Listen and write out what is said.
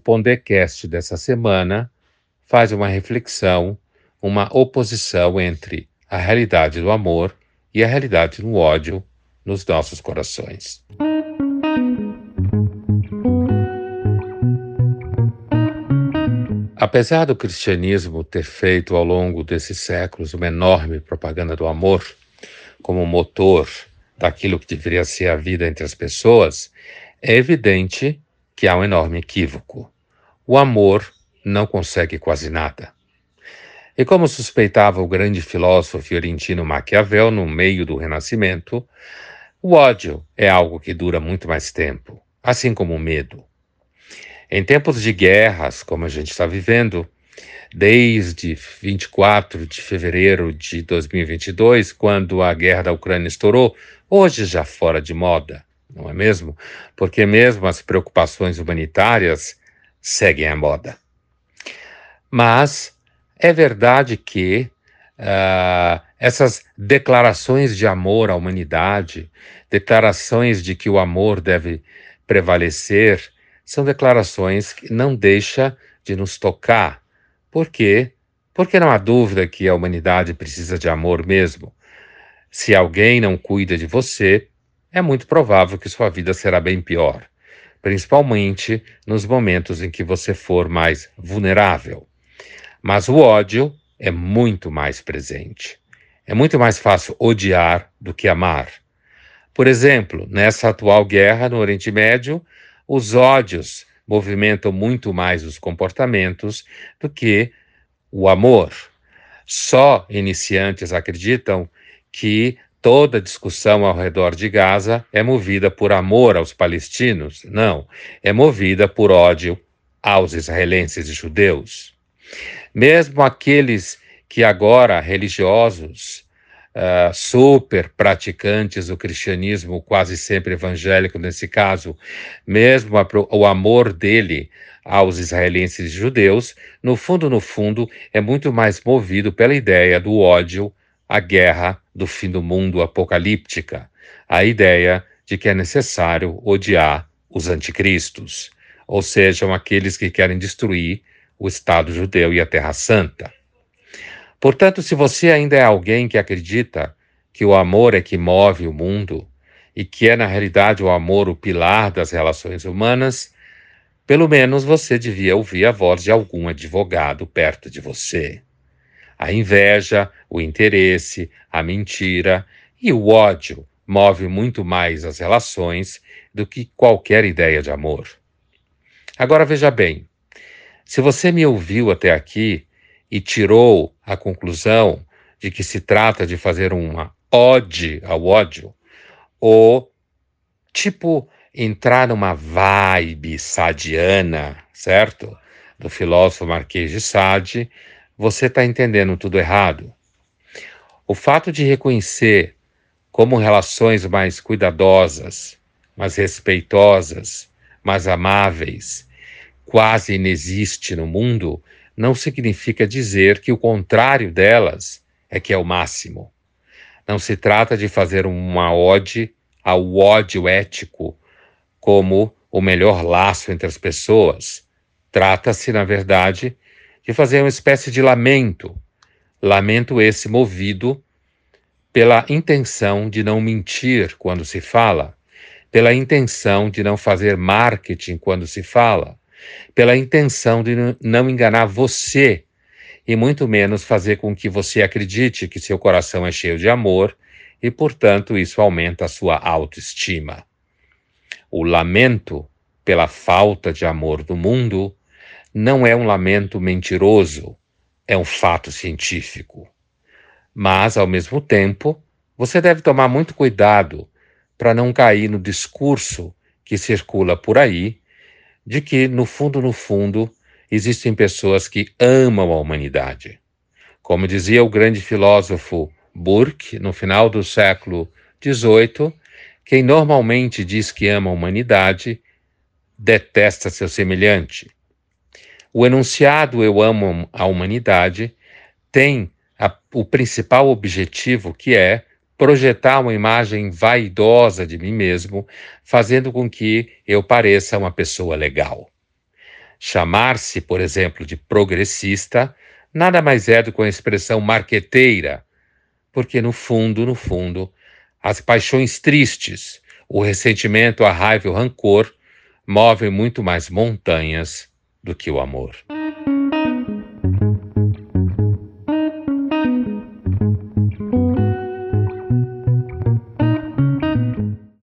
Pondecast dessa semana faz uma reflexão, uma oposição entre a realidade do amor e a realidade do ódio nos nossos corações. Apesar do cristianismo ter feito ao longo desses séculos uma enorme propaganda do amor como motor daquilo que deveria ser a vida entre as pessoas, é evidente que há um enorme equívoco. O amor não consegue quase nada. E como suspeitava o grande filósofo fiorentino Maquiavel no meio do Renascimento, o ódio é algo que dura muito mais tempo, assim como o medo. Em tempos de guerras, como a gente está vivendo, desde 24 de fevereiro de 2022, quando a guerra da Ucrânia estourou, hoje já fora de moda, não é mesmo? Porque mesmo as preocupações humanitárias seguem a moda. Mas é verdade que uh, essas declarações de amor à humanidade, declarações de que o amor deve prevalecer, são declarações que não deixam de nos tocar. Por quê? Porque não há dúvida que a humanidade precisa de amor mesmo. Se alguém não cuida de você, é muito provável que sua vida será bem pior, principalmente nos momentos em que você for mais vulnerável. Mas o ódio é muito mais presente. É muito mais fácil odiar do que amar. Por exemplo, nessa atual guerra no Oriente Médio, os ódios movimentam muito mais os comportamentos do que o amor. Só iniciantes acreditam que toda discussão ao redor de Gaza é movida por amor aos palestinos. Não, é movida por ódio aos israelenses e judeus. Mesmo aqueles que agora religiosos uh, super praticantes do cristianismo, quase sempre evangélico nesse caso, mesmo a, o amor dele aos israelenses e judeus, no fundo, no fundo, é muito mais movido pela ideia do ódio à guerra do fim do mundo apocalíptica, a ideia de que é necessário odiar os anticristos, ou sejam aqueles que querem destruir o Estado judeu e a Terra Santa. Portanto, se você ainda é alguém que acredita que o amor é que move o mundo e que é, na realidade, o amor o pilar das relações humanas, pelo menos você devia ouvir a voz de algum advogado perto de você. A inveja, o interesse, a mentira e o ódio move muito mais as relações do que qualquer ideia de amor. Agora veja bem: se você me ouviu até aqui, e tirou a conclusão de que se trata de fazer uma ode ao ódio, ou tipo entrar numa vibe sadiana, certo? Do filósofo Marquês de Sade, você está entendendo tudo errado. O fato de reconhecer como relações mais cuidadosas, mais respeitosas, mais amáveis, quase inexiste no mundo, não significa dizer que o contrário delas é que é o máximo. Não se trata de fazer uma ode ao ódio ético como o melhor laço entre as pessoas. Trata-se, na verdade, de fazer uma espécie de lamento. Lamento esse movido pela intenção de não mentir quando se fala, pela intenção de não fazer marketing quando se fala, pela intenção de não enganar você e muito menos fazer com que você acredite que seu coração é cheio de amor e, portanto, isso aumenta a sua autoestima. O lamento pela falta de amor do mundo não é um lamento mentiroso, é um fato científico. Mas, ao mesmo tempo, você deve tomar muito cuidado para não cair no discurso que circula por aí de que, no fundo, no fundo, existem pessoas que amam a humanidade. Como dizia o grande filósofo Burke, no final do século XVIII, quem normalmente diz que ama a humanidade detesta seu semelhante. O enunciado Eu amo a humanidade tem a, o principal objetivo que é projetar uma imagem vaidosa de mim mesmo, fazendo com que eu pareça uma pessoa legal. Chamar-se, por exemplo, de progressista nada mais é do que uma expressão marqueteira, porque no fundo, no fundo, as paixões tristes, o ressentimento, a raiva e o rancor movem muito mais montanhas do que o amor.